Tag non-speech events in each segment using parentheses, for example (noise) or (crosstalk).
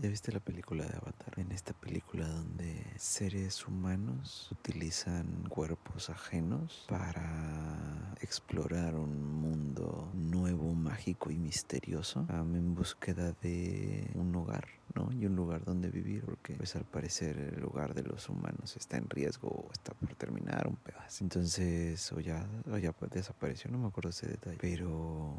¿Ya viste la película de Avatar? En esta película donde seres humanos utilizan cuerpos ajenos para explorar un mundo nuevo, mágico y misterioso en búsqueda de un hogar, ¿no? Y un lugar donde vivir, porque pues al parecer el lugar de los humanos está en riesgo o está por terminar un pedazo. Entonces, o ya, o ya desapareció, no me acuerdo ese detalle, pero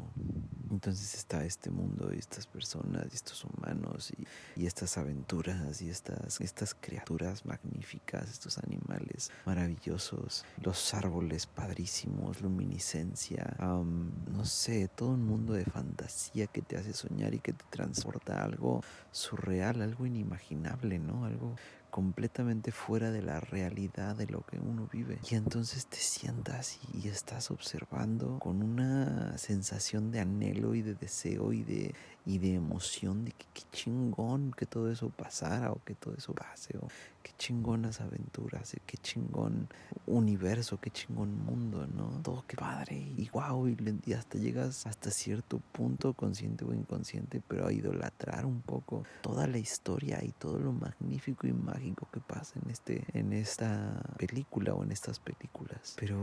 entonces está este mundo y estas personas y estos humanos y, y estas aventuras y estas, estas criaturas magníficas, estos animales maravillosos, los árboles padrísimos, luminiscencia, no sé, todo un mundo de fantasía que te hace soñar y que te transporta algo surreal, algo inimaginable, ¿no? Algo completamente fuera de la realidad de lo que uno vive. Y entonces te sientas y estás observando con una sensación de anhelo y de deseo y de, y de emoción de que qué chingón que todo eso pasara o que todo eso pase o qué chingonas aventuras, qué chingón universo, qué chingón mundo, ¿no? Todo qué padre y wow, y, hasta llegas hasta cierto punto, consciente o inconsciente, pero a idolatrar un poco toda la historia y todo lo magnífico y mágico que pasa en, este, en esta película o en estas películas. Pero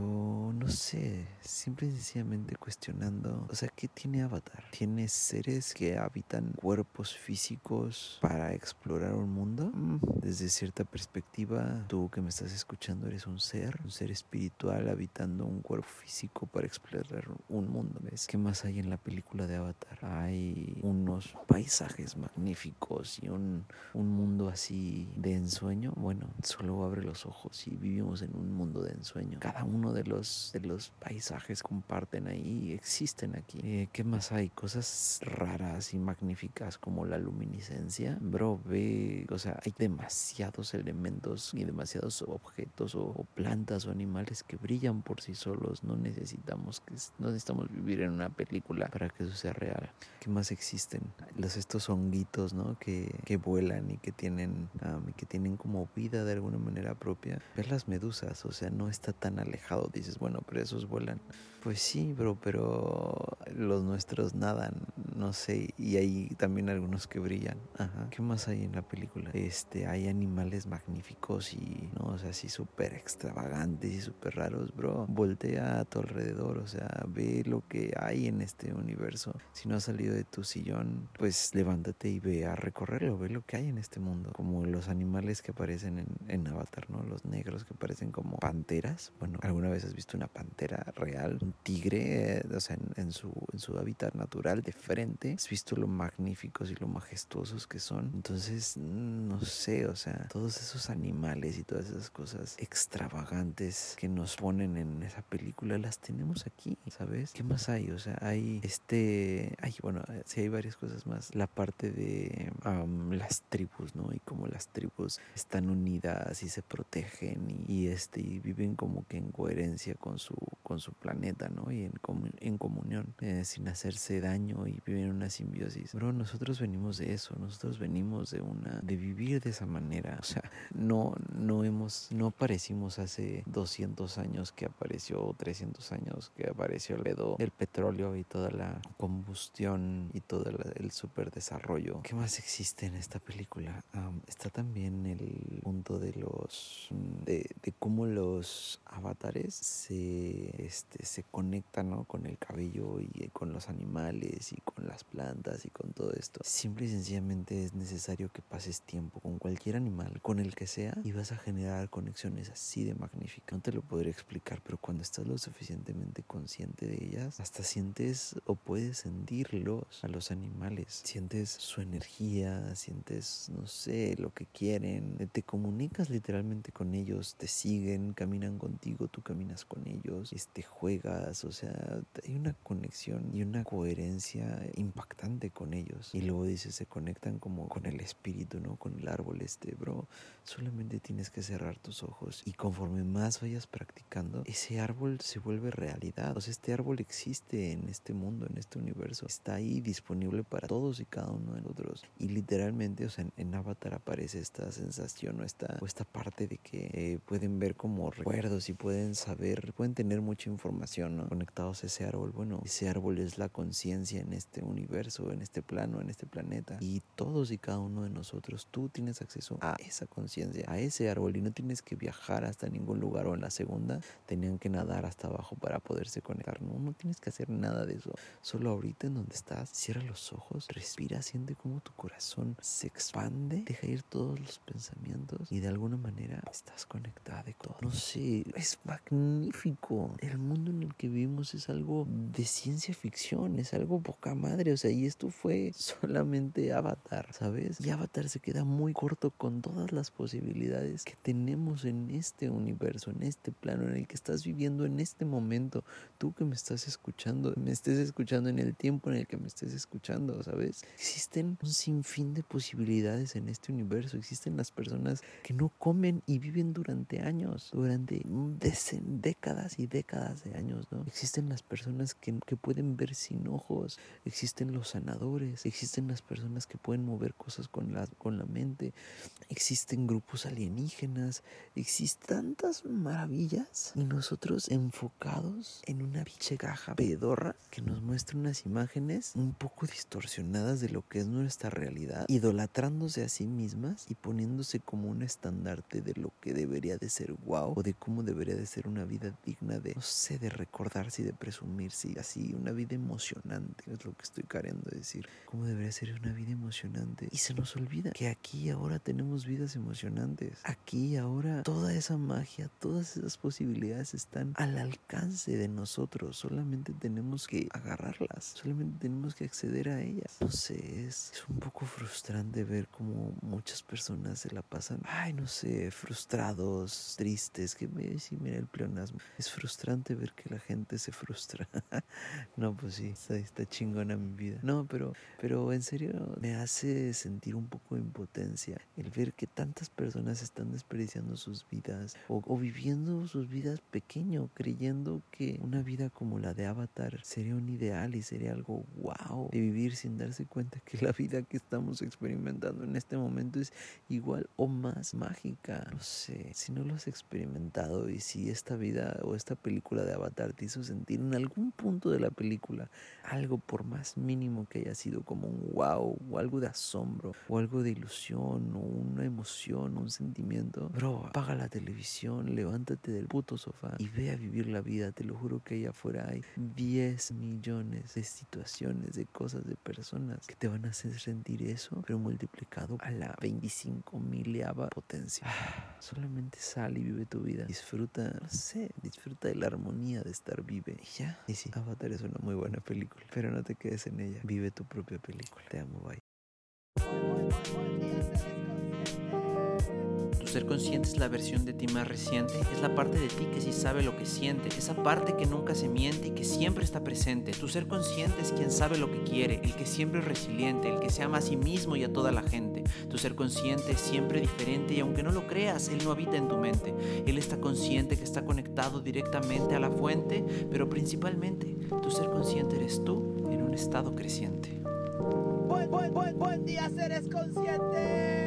no sé, simple y sencillamente cuestionando, o sea, ¿qué tiene Avatar? ¿Tiene seres que habitan cuerpos físicos para explorar un mundo? Mm, desde cierta perspectiva, tú que me estás escuchando eres un ser, un ser espiritual habitando un cuerpo físico para explorar un mundo. ¿Ves? ¿Qué más hay en la película de Avatar? Hay unos paisajes magníficos y un, un mundo así de ensueño. Bueno, solo abre los ojos y vivimos en un mundo de ensueño. Cada uno de los, de los paisajes comparten ahí, existen aquí. Eh, ¿Qué más hay? Cosas raras y magníficas como la luminiscencia. Bro, ve, o sea, hay demasiados elementos y demasiados objetos o, plantas o animales que brillan por sí solos. No necesitamos que no necesitamos vivir en una película para que eso sea real. ¿Qué más existen? Los estos honguitos, ¿no? Que, que vuelan y que tienen y que tienen como vida de alguna manera propia. Ver las medusas, o sea, no está tan alejado. Dices, bueno, pero esos vuelan. Pues sí, bro, pero los nuestros nadan, no sé, y hay también algunos que brillan. Ajá. ¿Qué más hay en la película? Este, hay animales magníficos y, no, o sea, así súper extravagantes y súper raros, bro. Voltea a tu alrededor, o sea, ve lo que hay en este universo. Si no has salido de tu sillón, pues levántate y ve a recorrerlo, ve lo que hay en este mundo. Como los animales que aparecen en, Avatar, ¿no? Los negros que parecen como panteras. Bueno, ¿alguna vez has visto una pantera real? Un tigre, o sea, en, su, en su hábitat natural de frente. Has visto lo magníficos y lo majestuosos que son. Entonces, no sé, o sea, todos esos animales y todas esas cosas extravagantes que nos ponen en esa película las tenemos aquí, ¿sabes? ¿Qué más hay? O sea, hay este, hay, bueno, sí hay varias cosas más. La parte de las tribus, ¿no? Y cómo las tribus están unidas y se protegen y, este, y viven como que en coherencia con su, con su planeta, ¿no? Y en, en comunión, eh, sin hacerse daño y viven una simbiosis. Bro, nosotros venimos de eso, nosotros venimos de una, de vivir de esa manera. O sea, no, no hemos, no aparecimos hace 200 años que apareció, o 300 años que apareció el pedo del petróleo y toda la combustión y todo el, super desarrollo. ¿Qué más existe en esta película? está también el punto de los, de, de cómo los avatares se, este, se conectan ¿no? con el cabello y con los animales y con las plantas y con todo esto. Simple y sencillamente es necesario que pases tiempo con cualquier animal, con el que sea, y vas a generar conexiones así de magníficas. No te lo podré explicar, pero cuando estás lo suficientemente consciente de ellas, hasta sientes o puedes sentirlos a los animales. Sientes su energía, sientes, no sé, lo que quieren. Te comunicas literalmente con ellos, te siguen, caminan contigo, tú caminas con ellos, este, juegas, o sea, hay una conexión y una coherencia impactante con ellos. Y luego dices, se conectan como con el espíritu, ¿no? Con el árbol este, bro. Solamente tienes que cerrar tus ojos y conforme más vayas practicando, ese árbol se vuelve realidad. O sea, este árbol existe en este mundo, en este universo. Está ahí disponible para todos y cada uno de nosotros. Y literalmente, o sea, en, Avatar aparece estas, sensación o esta, o esta parte de que eh, pueden ver como recuerdos y pueden saber, pueden tener mucha información ¿no? conectados a ese árbol. Bueno, ese árbol es la conciencia en este universo, en este plano, en este planeta. Y todos y cada uno de nosotros, tú tienes acceso a esa conciencia, a ese árbol y no tienes que viajar hasta ningún lugar o en la segunda tenían que nadar hasta abajo para poderse conectar. No, no tienes que hacer nada de eso. Solo ahorita en donde estás, cierra los ojos, respira, siente como tu corazón se expande, deja ir todos los pensamientos y de alguna manera estás conectada de todo. No sé, es magnífico. El mundo en el que vivimos es algo de ciencia ficción, es algo poca madre. O sea, y esto fue (laughs) solamente Avatar, ¿sabes? Y Avatar se queda muy corto con todas las posibilidades que tenemos en este universo, en este plano en el que estás viviendo en este momento. Tú que me estás escuchando, me estés escuchando en el tiempo en el que me estés escuchando, ¿sabes? Existen un sinfín de posibilidades en este universo. Existen las personas que no comen y viven durante años, durante décadas y décadas de años, ¿no? Existen las personas que, que pueden ver sin ojos, existen los sanadores, existen las personas que pueden mover cosas con la, con la mente, existen grupos alienígenas, existen tantas maravillas y nosotros enfocados en una biche caja pedorra que nos muestra unas imágenes un poco distorsionadas de lo que es nuestra realidad, idolatrándose a sí mismas y como un estandarte de lo que debería de ser wow o de cómo debería de ser una vida digna de, no sé, de recordarse y de presumirse, así, una vida emocionante, es lo que estoy queriendo decir, cómo debería ser una vida emocionante. Y se nos olvida que aquí y ahora tenemos vidas emocionantes, aquí y ahora toda esa magia, todas esas posibilidades están al alcance de nosotros, solamente tenemos que agarrarlas, solamente tenemos que acceder a ellas. No sé, es, es un poco frustrante ver cómo muchas personas se la pasan, ay, no sé, frustrados, tristes, que me sí, mira el pleonasmo. Es frustrante ver que la gente se frustra. (laughs) no, pues sí, está, está chingona mi vida. No, pero, pero en serio me hace sentir un poco de impotencia el ver que tantas personas están desperdiciando sus vidas o, o viviendo sus vidas pequeño, creyendo que una vida como la de Avatar sería un ideal y sería algo wow de vivir sin darse cuenta que la vida que estamos experimentando en este momento es igual o más mágica. No sé, si no lo has experimentado y si esta vida o esta película de Avatar te hizo sentir en algún punto de la película algo por más mínimo que haya sido como un wow o algo de asombro o algo de ilusión o una emoción o un sentimiento, bro, apaga la televisión, levántate del puto sofá y ve a vivir la vida. Te lo juro que allá afuera hay 10 millones de situaciones, de cosas, de personas que te van a hacer sentir eso, pero multiplicado a la 25 miliava potencia. solamente sal y vive tu vida. Disfruta, no sé, disfruta de la armonía de estar vive. Y ya. Y sí, Avatar es una muy buena película, pero no te quedes en ella. Vive tu propia película. Te amo, bye. Tu ser consciente es la versión de ti más reciente, es la parte de ti que sí sabe lo que siente, esa parte que nunca se miente y que siempre está presente. Tu ser consciente es quien sabe lo que quiere, el que siempre es resiliente, el que se ama a sí mismo y a toda la gente. Tu ser consciente es siempre diferente y aunque no lo creas, él no habita en tu mente. Él está consciente que está conectado directamente a la fuente, pero principalmente tu ser consciente eres tú en un estado creciente. Buen, buen, buen, buen día, seres conscientes.